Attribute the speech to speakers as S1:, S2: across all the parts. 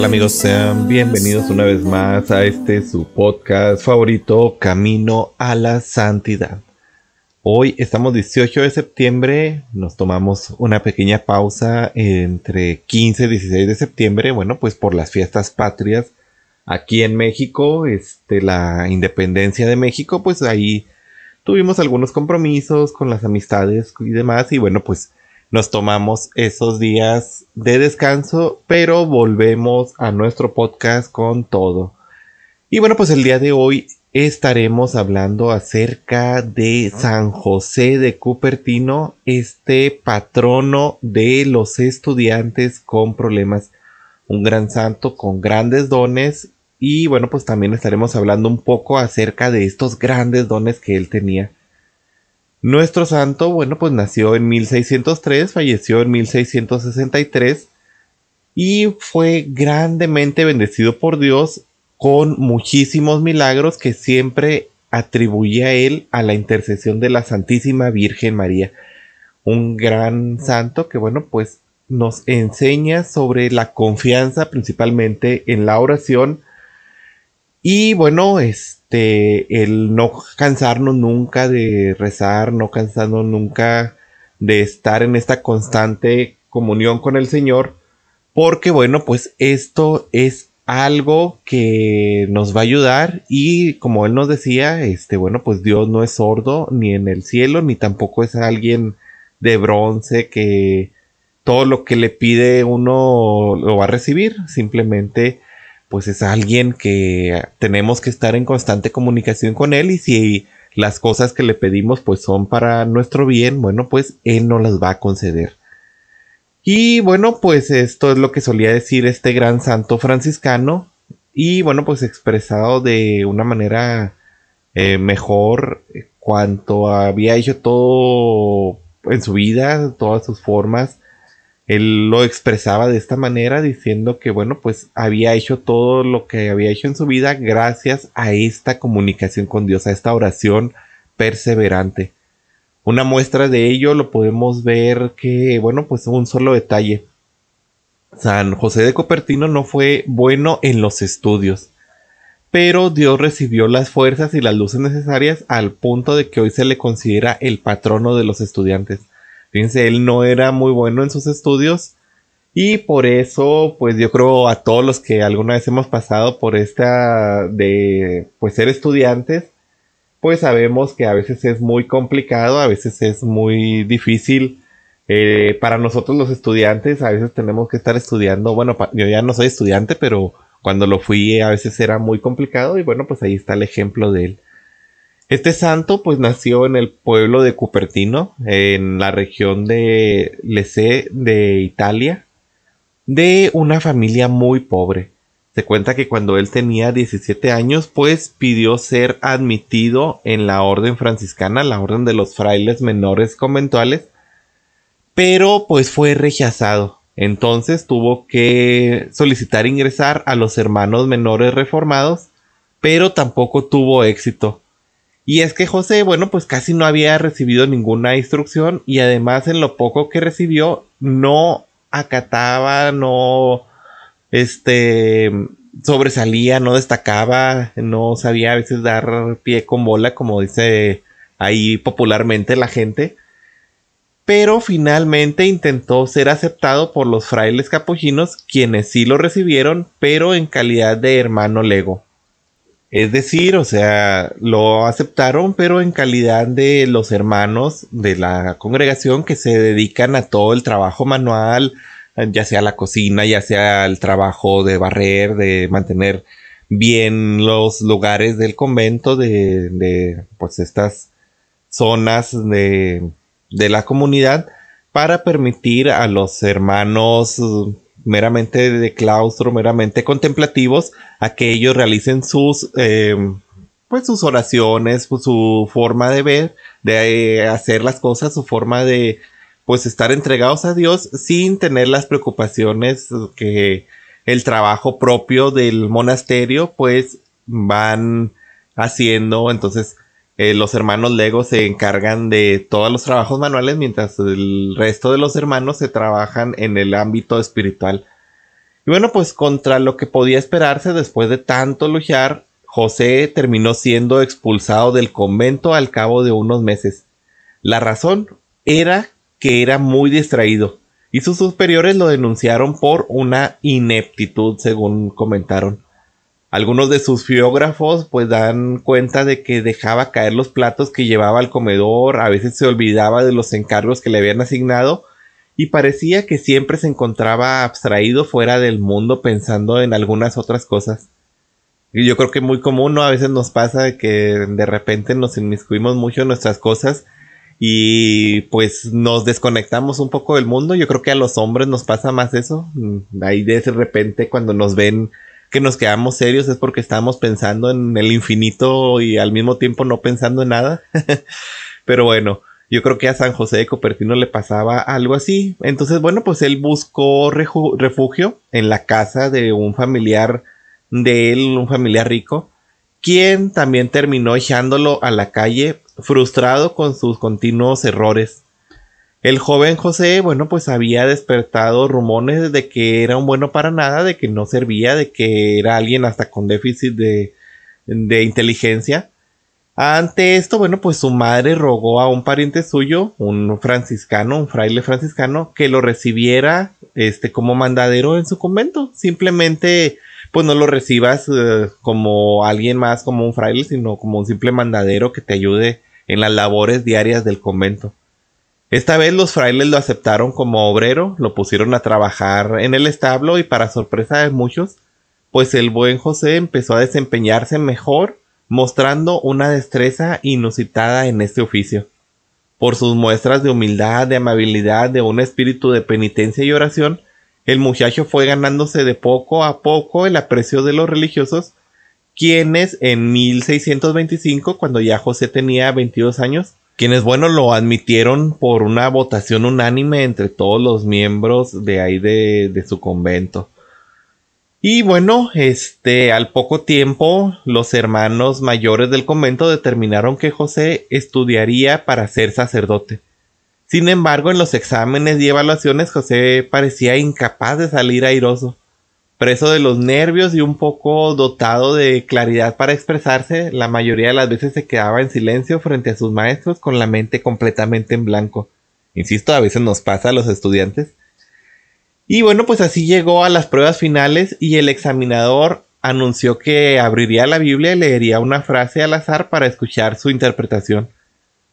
S1: tal amigos? Sean bienvenidos una vez más a este su podcast favorito, Camino a la Santidad. Hoy estamos 18 de septiembre, nos tomamos una pequeña pausa entre 15 y 16 de septiembre, bueno, pues por las fiestas patrias aquí en México, este, la independencia de México, pues ahí tuvimos algunos compromisos con las amistades y demás, y bueno, pues nos tomamos esos días de descanso, pero volvemos a nuestro podcast con todo. Y bueno, pues el día de hoy estaremos hablando acerca de San José de Cupertino, este patrono de los estudiantes con problemas, un gran santo con grandes dones y bueno, pues también estaremos hablando un poco acerca de estos grandes dones que él tenía. Nuestro santo, bueno, pues nació en 1603, falleció en 1663 y fue grandemente bendecido por Dios con muchísimos milagros que siempre atribuye a él a la intercesión de la Santísima Virgen María. Un gran santo que, bueno, pues nos enseña sobre la confianza principalmente en la oración y bueno, este, el no cansarnos nunca de rezar, no cansarnos nunca de estar en esta constante comunión con el Señor, porque bueno, pues esto es algo que nos va a ayudar y como él nos decía, este, bueno, pues Dios no es sordo ni en el cielo, ni tampoco es alguien de bronce que todo lo que le pide uno lo va a recibir, simplemente pues es alguien que tenemos que estar en constante comunicación con él y si las cosas que le pedimos pues son para nuestro bien, bueno, pues él nos las va a conceder. Y bueno, pues esto es lo que solía decir este gran santo franciscano y bueno, pues expresado de una manera eh, mejor cuanto había hecho todo en su vida, todas sus formas él lo expresaba de esta manera diciendo que bueno pues había hecho todo lo que había hecho en su vida gracias a esta comunicación con Dios, a esta oración perseverante. Una muestra de ello lo podemos ver que bueno pues un solo detalle. San José de Copertino no fue bueno en los estudios, pero Dios recibió las fuerzas y las luces necesarias al punto de que hoy se le considera el patrono de los estudiantes. Fíjense, él no era muy bueno en sus estudios y por eso, pues yo creo a todos los que alguna vez hemos pasado por esta de, pues ser estudiantes, pues sabemos que a veces es muy complicado, a veces es muy difícil. Eh, para nosotros los estudiantes, a veces tenemos que estar estudiando. Bueno, yo ya no soy estudiante, pero cuando lo fui a veces era muy complicado y bueno, pues ahí está el ejemplo de él. Este santo pues nació en el pueblo de Cupertino, en la región de Lecce de Italia, de una familia muy pobre. Se cuenta que cuando él tenía 17 años pues pidió ser admitido en la orden franciscana, la orden de los frailes menores conventuales, pero pues fue rechazado. Entonces tuvo que solicitar ingresar a los hermanos menores reformados, pero tampoco tuvo éxito y es que José, bueno, pues casi no había recibido ninguna instrucción y además en lo poco que recibió no acataba, no, este, sobresalía, no destacaba, no sabía a veces dar pie con bola, como dice ahí popularmente la gente. Pero finalmente intentó ser aceptado por los frailes capuchinos, quienes sí lo recibieron, pero en calidad de hermano lego. Es decir, o sea, lo aceptaron, pero en calidad de los hermanos de la congregación que se dedican a todo el trabajo manual, ya sea la cocina, ya sea el trabajo de barrer, de mantener bien los lugares del convento, de, de pues estas zonas de, de la comunidad, para permitir a los hermanos meramente de claustro, meramente contemplativos, a que ellos realicen sus, eh, pues sus oraciones, pues, su forma de ver, de eh, hacer las cosas, su forma de, pues estar entregados a Dios sin tener las preocupaciones que el trabajo propio del monasterio, pues van haciendo. Entonces, eh, los hermanos Lego se encargan de todos los trabajos manuales, mientras el resto de los hermanos se trabajan en el ámbito espiritual. Y bueno, pues contra lo que podía esperarse después de tanto luchar, José terminó siendo expulsado del convento al cabo de unos meses. La razón era que era muy distraído y sus superiores lo denunciaron por una ineptitud, según comentaron. Algunos de sus biógrafos pues dan cuenta de que dejaba caer los platos que llevaba al comedor, a veces se olvidaba de los encargos que le habían asignado y parecía que siempre se encontraba abstraído fuera del mundo pensando en algunas otras cosas. Y yo creo que muy común, ¿no? A veces nos pasa que de repente nos inmiscuimos mucho en nuestras cosas y pues nos desconectamos un poco del mundo. Yo creo que a los hombres nos pasa más eso. Ahí de repente cuando nos ven que nos quedamos serios es porque estamos pensando en el infinito y al mismo tiempo no pensando en nada. Pero bueno, yo creo que a San José de Copertino le pasaba algo así. Entonces, bueno, pues él buscó refugio en la casa de un familiar de él, un familiar rico, quien también terminó echándolo a la calle, frustrado con sus continuos errores. El joven José, bueno, pues había despertado rumores de que era un bueno para nada, de que no servía, de que era alguien hasta con déficit de, inteligencia. Ante esto, bueno, pues su madre rogó a un pariente suyo, un franciscano, un fraile franciscano, que lo recibiera este como mandadero en su convento. Simplemente, pues no lo recibas eh, como alguien más, como un fraile, sino como un simple mandadero que te ayude en las labores diarias del convento. Esta vez los frailes lo aceptaron como obrero, lo pusieron a trabajar en el establo y para sorpresa de muchos, pues el buen José empezó a desempeñarse mejor, mostrando una destreza inusitada en este oficio. Por sus muestras de humildad, de amabilidad, de un espíritu de penitencia y oración, el muchacho fue ganándose de poco a poco el aprecio de los religiosos, quienes en 1625, cuando ya José tenía 22 años, quienes, bueno, lo admitieron por una votación unánime entre todos los miembros de ahí de, su convento. Y bueno, este, al poco tiempo, los hermanos mayores del convento determinaron que José estudiaría para ser sacerdote. Sin embargo, en los exámenes y evaluaciones, José parecía incapaz de salir airoso preso de los nervios y un poco dotado de claridad para expresarse, la mayoría de las veces se quedaba en silencio frente a sus maestros con la mente completamente en blanco. Insisto, a veces nos pasa a los estudiantes. Y bueno, pues así llegó a las pruebas finales y el examinador anunció que abriría la Biblia y leería una frase al azar para escuchar su interpretación.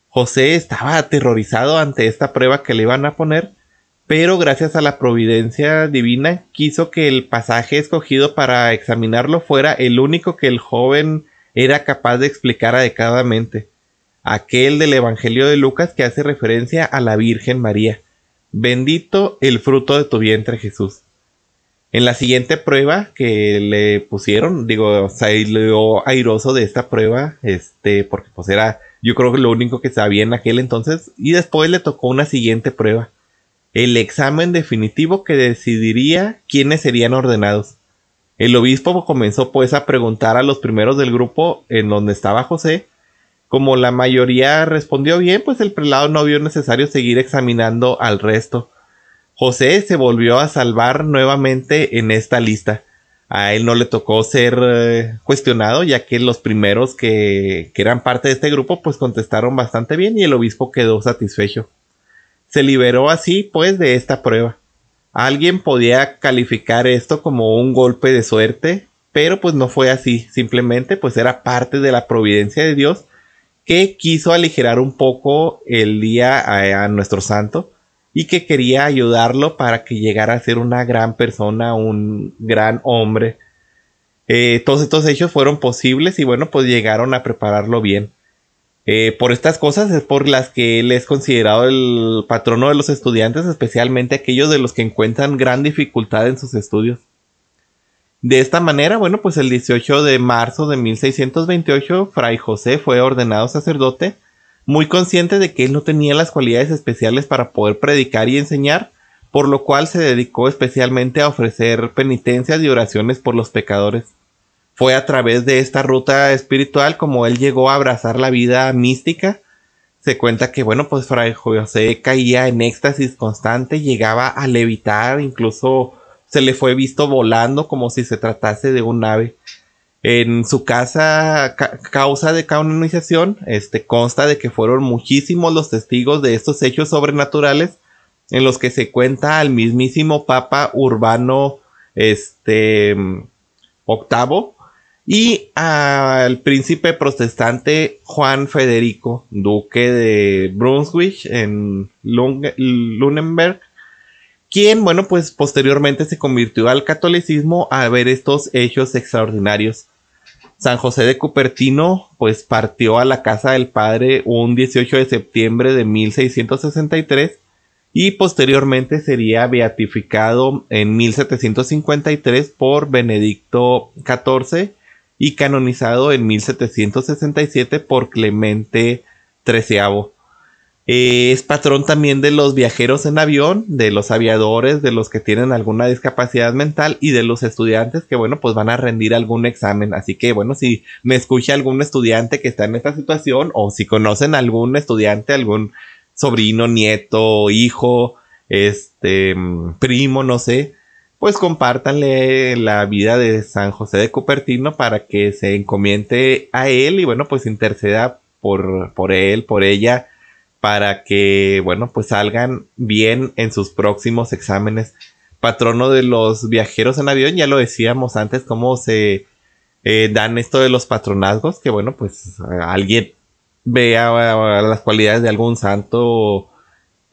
S1: José estaba aterrorizado ante esta prueba que le iban a poner pero gracias a la providencia divina quiso que el pasaje escogido para examinarlo fuera el único que el joven era capaz de explicar adecuadamente, aquel del Evangelio de Lucas que hace referencia a la Virgen María. Bendito el fruto de tu vientre Jesús. En la siguiente prueba que le pusieron, digo, salió airoso de esta prueba, este, porque pues era, yo creo que lo único que sabía en aquel entonces, y después le tocó una siguiente prueba el examen definitivo que decidiría quiénes serían ordenados. El obispo comenzó pues a preguntar a los primeros del grupo en donde estaba José. Como la mayoría respondió bien, pues el prelado no vio necesario seguir examinando al resto. José se volvió a salvar nuevamente en esta lista. A él no le tocó ser eh, cuestionado, ya que los primeros que, que eran parte de este grupo pues contestaron bastante bien y el obispo quedó satisfecho se liberó así pues de esta prueba. Alguien podía calificar esto como un golpe de suerte, pero pues no fue así, simplemente pues era parte de la providencia de Dios que quiso aligerar un poco el día a, nuestro santo y que quería ayudarlo para que llegara a ser una gran persona, un gran hombre. Eh, todos estos hechos fueron posibles y bueno, pues llegaron a prepararlo bien. Eh, por estas cosas es por las que él es considerado el patrono de los estudiantes, especialmente aquellos de los que encuentran gran dificultad en sus estudios. De esta manera, bueno, pues el 18 de marzo de 1628, Fray José fue ordenado sacerdote, muy consciente de que él no tenía las cualidades especiales para poder predicar y enseñar, por lo cual se dedicó especialmente a ofrecer penitencias y oraciones por los pecadores fue a través de esta ruta espiritual como él llegó a abrazar la vida mística. Se cuenta que, bueno, pues Fray José caía en éxtasis constante, llegaba a levitar, incluso se le fue visto volando como si se tratase de un ave. En su casa, causa de canonización, este, consta de que fueron muchísimos los testigos de estos hechos sobrenaturales en los que se cuenta al mismísimo Papa Urbano este, octavo, y al príncipe protestante Juan Federico, duque de Brunswick en Lunenberg, quien, bueno, pues posteriormente se convirtió al catolicismo a ver estos hechos extraordinarios. San José de Cupertino, pues partió a la casa del padre un 18 de septiembre de 1663 y posteriormente sería beatificado en 1753 por Benedicto XIV y canonizado en 1767 por Clemente XIII. Eh, es patrón también de los viajeros en avión, de los aviadores, de los que tienen alguna discapacidad mental y de los estudiantes que, bueno, pues van a rendir algún examen. Así que, bueno, si me escucha algún estudiante que está en esta situación o si conocen algún estudiante, algún sobrino, nieto, hijo, este, primo, no sé, pues compártanle la vida de San José de Cupertino para que se encomiente a él y bueno, pues interceda por, por él, por ella, para que, bueno, pues salgan bien en sus próximos exámenes. Patrono de los viajeros en avión, ya lo decíamos antes, cómo se eh, dan esto de los patronazgos, que bueno, pues alguien vea las cualidades de algún santo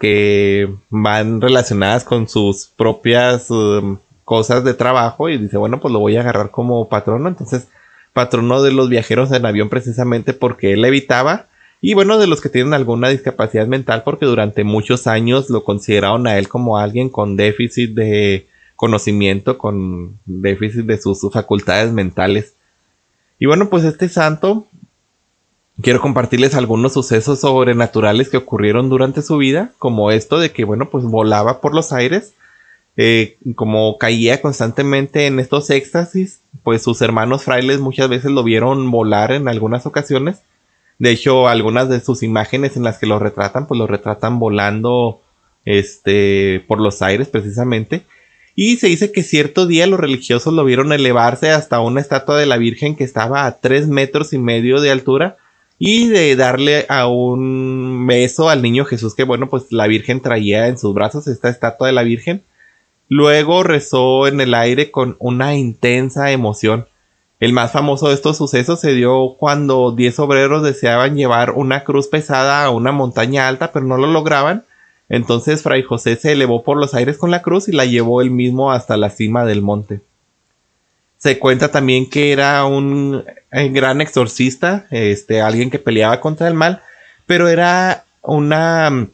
S1: que van relacionadas con sus propias um, cosas de trabajo y dice, bueno, pues lo voy a agarrar como patrono. Entonces, patrono de los viajeros en avión precisamente porque él evitaba. Y bueno, de los que tienen alguna discapacidad mental porque durante muchos años lo consideraron a él como alguien con déficit de conocimiento, con déficit de sus facultades mentales. Y bueno, pues este santo quiero compartirles algunos sucesos sobrenaturales que ocurrieron durante su vida, como esto de que, bueno, pues volaba por los aires, eh, como caía constantemente en estos éxtasis, pues sus hermanos frailes muchas veces lo vieron volar en algunas ocasiones. De hecho, algunas de sus imágenes en las que lo retratan, pues lo retratan volando este, por los aires precisamente. Y se dice que cierto día los religiosos lo vieron elevarse hasta una estatua de la Virgen que estaba a tres metros y medio de altura y de darle a un beso al niño Jesús que bueno pues la Virgen traía en sus brazos esta estatua de la Virgen. Luego rezó en el aire con una intensa emoción. El más famoso de estos sucesos se dio cuando 10 obreros deseaban llevar una cruz pesada a una montaña alta pero no lo lograban. Entonces Fray José se elevó por los aires con la cruz y la llevó él mismo hasta la cima del monte. Se cuenta también que era un eh, gran exorcista, este, alguien que peleaba contra el mal, pero era una mm,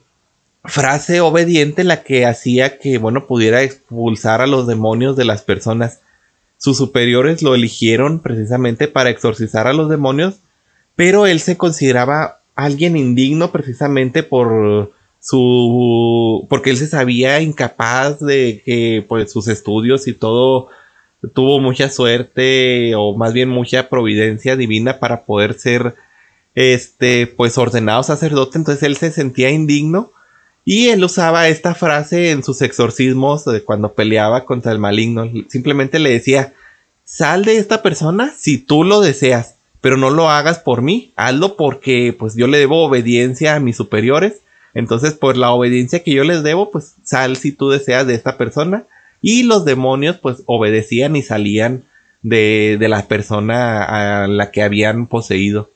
S1: frase obediente la que hacía que, bueno, pudiera expulsar a los demonios de las personas. Sus superiores lo eligieron precisamente para exorcizar a los demonios, pero él se consideraba alguien indigno precisamente por su porque él se sabía incapaz de que pues sus estudios y todo tuvo mucha suerte o más bien mucha providencia divina para poder ser este pues ordenado sacerdote, entonces él se sentía indigno y él usaba esta frase en sus exorcismos de cuando peleaba contra el maligno, simplemente le decía, "Sal de esta persona si tú lo deseas, pero no lo hagas por mí, hazlo porque pues yo le debo obediencia a mis superiores." Entonces, por la obediencia que yo les debo, pues sal si tú deseas de esta persona y los demonios pues obedecían y salían de, de la persona a la que habían poseído.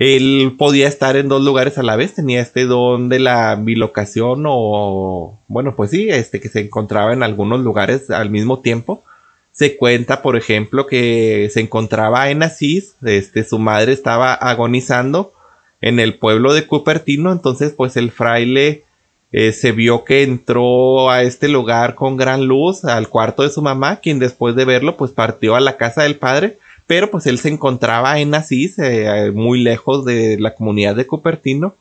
S1: Él podía estar en dos lugares a la vez, tenía este don de la bilocación o, bueno, pues sí, este que se encontraba en algunos lugares al mismo tiempo. Se cuenta, por ejemplo, que se encontraba en Asís, este, su madre estaba agonizando en el pueblo de Cupertino. Entonces, pues el fraile eh, se vio que entró a este lugar con gran luz al cuarto de su mamá, quien después de verlo, pues partió a la casa del padre. Pero pues él se encontraba en Asís, eh, muy lejos de la comunidad de Cupertino.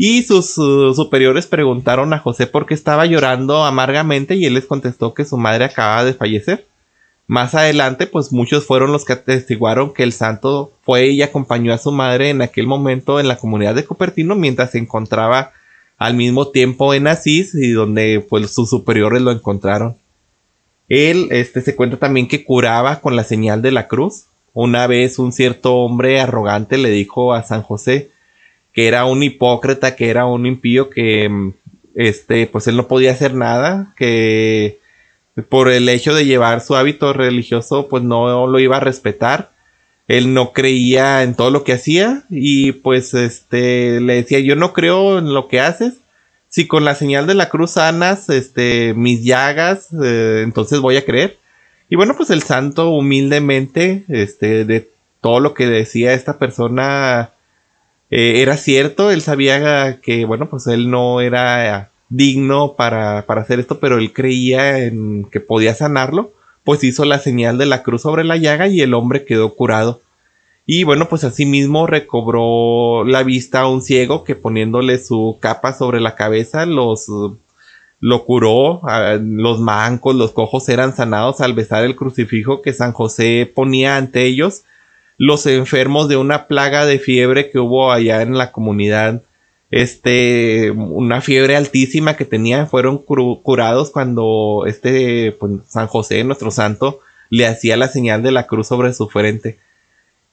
S1: Y sus uh, superiores preguntaron a José por qué estaba llorando amargamente y él les contestó que su madre acababa de fallecer. Más adelante, pues muchos fueron los que atestiguaron que el santo fue y acompañó a su madre en aquel momento en la comunidad de Cupertino mientras se encontraba al mismo tiempo en Asís y donde pues sus superiores lo encontraron. Él este, se cuenta también que curaba con la señal de la cruz. Una vez un cierto hombre arrogante le dijo a San José que era un hipócrita, que era un impío, que este, pues él no podía hacer nada, que por el hecho de llevar su hábito religioso, pues no lo iba a respetar. Él no creía en todo lo que hacía y pues este le decía, yo no creo en lo que haces. Si con la señal de la cruz sanas este, mis llagas, eh, entonces voy a creer. Y bueno, pues el santo humildemente, este, de todo lo que decía esta persona eh, era cierto. Él sabía que, bueno, pues él no era digno para, para hacer esto, pero él creía en que podía sanarlo, pues hizo la señal de la cruz sobre la llaga y el hombre quedó curado. Y bueno, pues asimismo recobró la vista a un ciego que poniéndole su capa sobre la cabeza los lo curó, los mancos, los cojos eran sanados al besar el crucifijo que San José ponía ante ellos, los enfermos de una plaga de fiebre que hubo allá en la comunidad este, una fiebre altísima que tenía, fueron curados cuando este, pues, San José, nuestro santo, le hacía la señal de la cruz sobre su frente.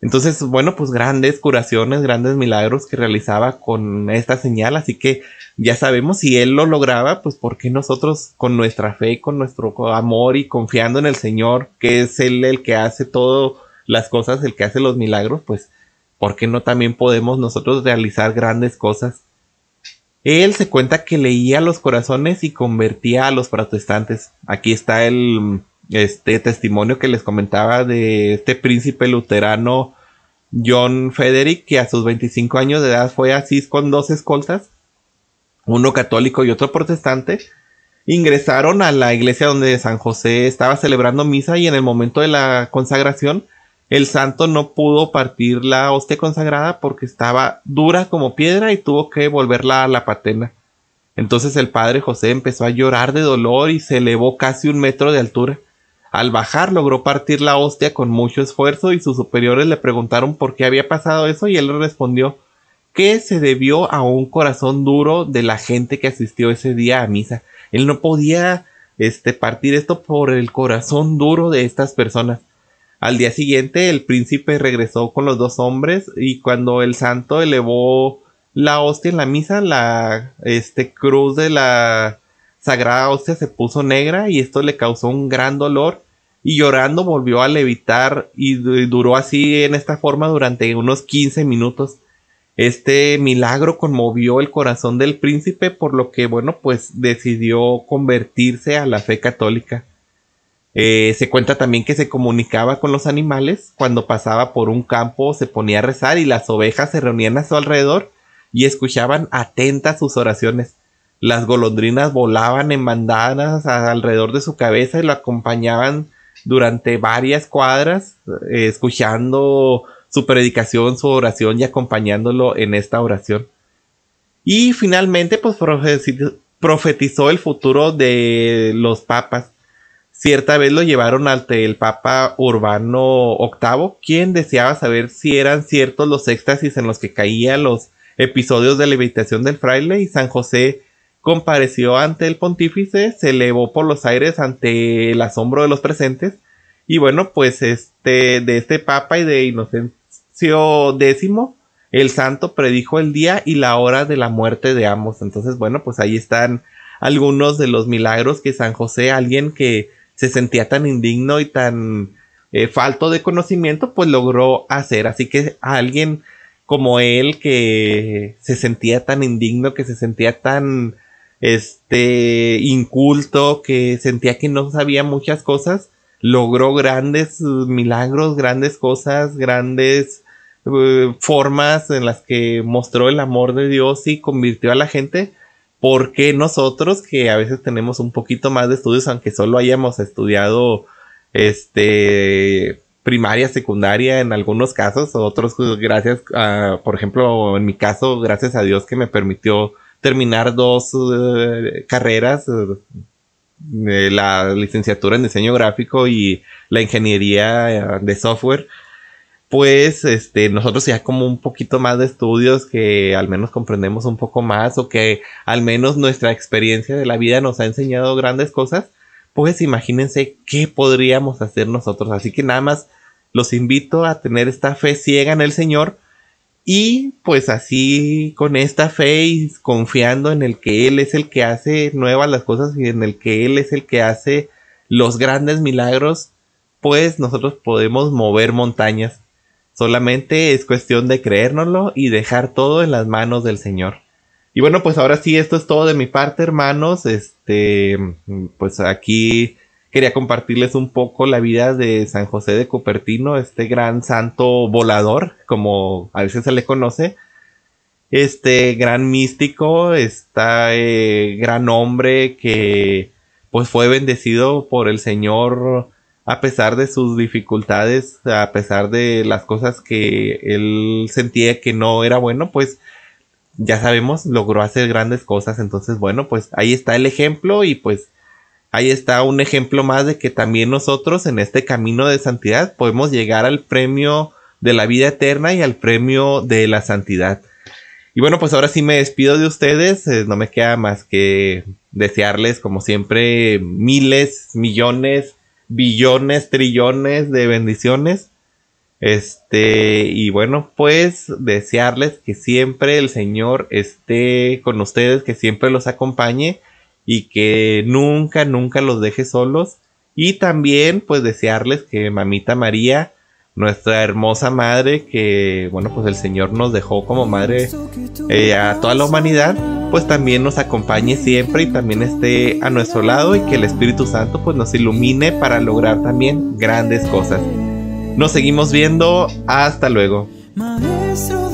S1: Entonces, bueno, pues grandes curaciones, grandes milagros que realizaba con esta señal, así que ya sabemos si él lo lograba, pues por qué nosotros con nuestra fe, con nuestro amor y confiando en el Señor, que es él el que hace todas las cosas, el que hace los milagros, pues ¿por qué no también podemos nosotros realizar grandes cosas? Él se cuenta que leía los corazones y convertía a los protestantes. Aquí está el este testimonio que les comentaba de este príncipe luterano John Frederick, que a sus 25 años de edad fue así con dos escoltas, uno católico y otro protestante. Ingresaron a la iglesia donde San José estaba celebrando misa y en el momento de la consagración el santo no pudo partir la hostia consagrada porque estaba dura como piedra y tuvo que volverla a la patena. Entonces el padre José empezó a llorar de dolor y se elevó casi un metro de altura. Al bajar logró partir la hostia con mucho esfuerzo y sus superiores le preguntaron por qué había pasado eso y él respondió que se debió a un corazón duro de la gente que asistió ese día a misa. Él no podía este partir esto por el corazón duro de estas personas. Al día siguiente el príncipe regresó con los dos hombres y cuando el santo elevó la hostia en la misa, la este, cruz de la sagrada hostia se puso negra y esto le causó un gran dolor y llorando volvió a levitar y duró así en esta forma durante unos 15 minutos. Este milagro conmovió el corazón del príncipe por lo que bueno pues decidió convertirse a la fe católica. Eh, se cuenta también que se comunicaba con los animales. Cuando pasaba por un campo se ponía a rezar y las ovejas se reunían a su alrededor y escuchaban atentas sus oraciones. Las golondrinas volaban en bandadas alrededor de su cabeza y lo acompañaban durante varias cuadras, eh, escuchando su predicación, su oración y acompañándolo en esta oración. Y finalmente, pues profetizó el futuro de los papas. Cierta vez lo llevaron ante el Papa Urbano VIII, quien deseaba saber si eran ciertos los éxtasis en los que caían los episodios de levitación del fraile y San José compareció ante el pontífice, se elevó por los aires ante el asombro de los presentes. Y bueno, pues este de este papa y de Inocencio X, el santo predijo el día y la hora de la muerte de ambos. Entonces, bueno, pues ahí están algunos de los milagros que San José, alguien que se sentía tan indigno y tan eh, falto de conocimiento, pues logró hacer. Así que alguien como él que se sentía tan indigno, que se sentía tan este inculto, que sentía que no sabía muchas cosas, logró grandes milagros, grandes cosas, grandes eh, formas en las que mostró el amor de Dios y convirtió a la gente. Porque nosotros, que a veces tenemos un poquito más de estudios, aunque solo hayamos estudiado este primaria, secundaria en algunos casos, otros pues, gracias a, por ejemplo, en mi caso, gracias a Dios que me permitió terminar dos eh, carreras, eh, la licenciatura en diseño gráfico y la ingeniería de software pues este, nosotros ya como un poquito más de estudios que al menos comprendemos un poco más o que al menos nuestra experiencia de la vida nos ha enseñado grandes cosas, pues imagínense qué podríamos hacer nosotros. Así que nada más los invito a tener esta fe ciega en el Señor y pues así con esta fe y confiando en el que Él es el que hace nuevas las cosas y en el que Él es el que hace los grandes milagros, pues nosotros podemos mover montañas Solamente es cuestión de creérnoslo y dejar todo en las manos del Señor. Y bueno, pues ahora sí, esto es todo de mi parte, hermanos. Este, pues aquí quería compartirles un poco la vida de San José de Cupertino, este gran santo volador, como a veces se le conoce. Este gran místico, este gran hombre que pues fue bendecido por el Señor a pesar de sus dificultades, a pesar de las cosas que él sentía que no era bueno, pues ya sabemos, logró hacer grandes cosas. Entonces, bueno, pues ahí está el ejemplo y pues ahí está un ejemplo más de que también nosotros en este camino de santidad podemos llegar al premio de la vida eterna y al premio de la santidad. Y bueno, pues ahora sí me despido de ustedes. Eh, no me queda más que desearles, como siempre, miles, millones, billones, trillones de bendiciones. Este, y bueno, pues desearles que siempre el Señor esté con ustedes, que siempre los acompañe y que nunca, nunca los deje solos. Y también, pues desearles que Mamita María, nuestra hermosa madre, que bueno, pues el Señor nos dejó como madre eh, a toda la humanidad, pues también nos acompañe siempre y también esté a nuestro lado y que el Espíritu Santo pues nos ilumine para lograr también grandes cosas. Nos seguimos viendo, hasta luego. Maestro